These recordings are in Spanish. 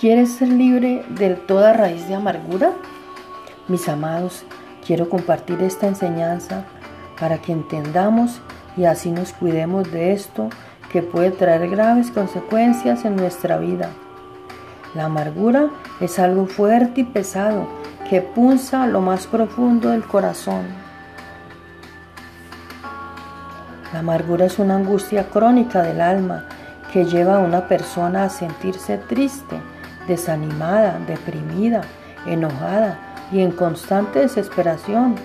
¿Quieres ser libre de toda raíz de amargura? Mis amados, quiero compartir esta enseñanza para que entendamos y así nos cuidemos de esto que puede traer graves consecuencias en nuestra vida. La amargura es algo fuerte y pesado que punza lo más profundo del corazón. La amargura es una angustia crónica del alma que lleva a una persona a sentirse triste, desanimada, deprimida, enojada y en constante desesperación.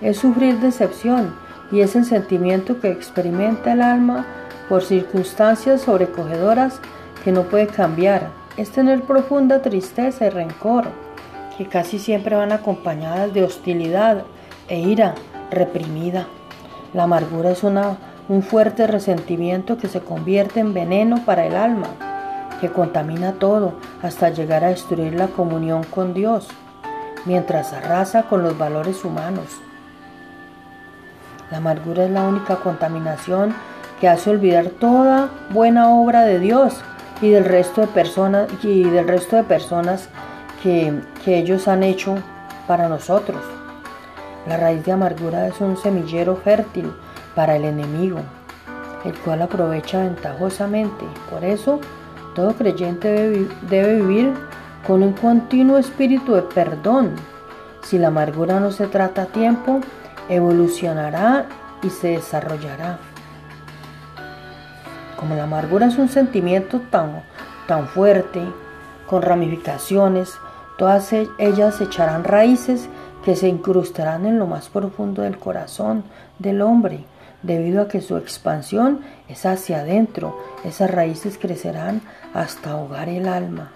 Es sufrir decepción y es el sentimiento que experimenta el alma por circunstancias sobrecogedoras que no puede cambiar. Es tener profunda tristeza y rencor, que casi siempre van acompañadas de hostilidad e ira reprimida. La amargura es una, un fuerte resentimiento que se convierte en veneno para el alma, que contamina todo hasta llegar a destruir la comunión con Dios, mientras arrasa con los valores humanos. La amargura es la única contaminación que hace olvidar toda buena obra de Dios y del resto de personas y del resto de personas que, que ellos han hecho para nosotros. La raíz de amargura es un semillero fértil para el enemigo, el cual aprovecha ventajosamente. Por eso, todo creyente debe, vivir con un continuo espíritu de perdón. Si la amargura no se trata a tiempo, evolucionará y se desarrollará. Como la amargura es un sentimiento tan, tan fuerte, con ramificaciones, todas e-, ellas echarán raíces que se incrustarán en lo más profundo del corazón del hombre, debido a que su expansión es hacia adentro, esas raíces crecerán hasta ahogar el alma.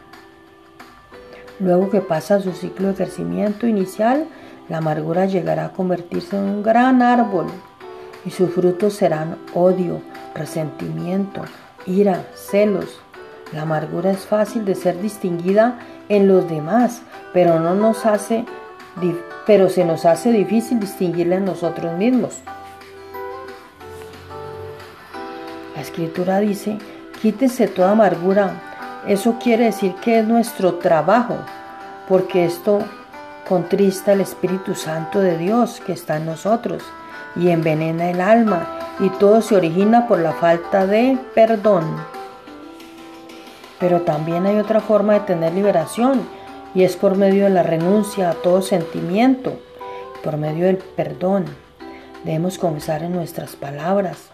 Luego que pasa su ciclo de crecimiento inicial, la amargura llegará a convertirse en un gran árbol y sus frutos serán odio, resentimiento, ira, celos. La amargura es fácil de ser distinguida en los demás, pero no nos hace pero se nos hace difícil distinguirla en nosotros mismos. La escritura dice, quítese toda amargura. Eso quiere decir que es nuestro trabajo, porque esto contrista el Espíritu Santo de Dios que está en nosotros y envenena el alma y todo se origina por la falta de perdón. Pero también hay otra forma de tener liberación y es por medio de la renuncia a todo sentimiento, por medio del perdón. Debemos comenzar en nuestras palabras,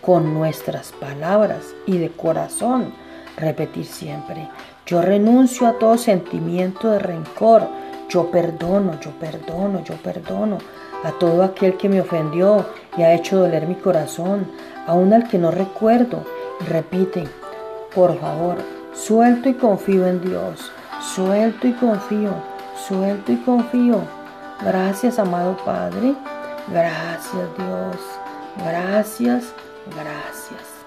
con nuestras palabras y de corazón repetir siempre, yo renuncio a todo sentimiento de rencor, yo perdono, yo perdono, yo perdono a todo aquel que me ofendió y ha hecho doler mi corazón, aun al que no recuerdo. Repite, por favor, suelto y confío en Dios, suelto y confío, suelto y confío. Gracias, amado Padre. Gracias, Dios. Gracias, gracias.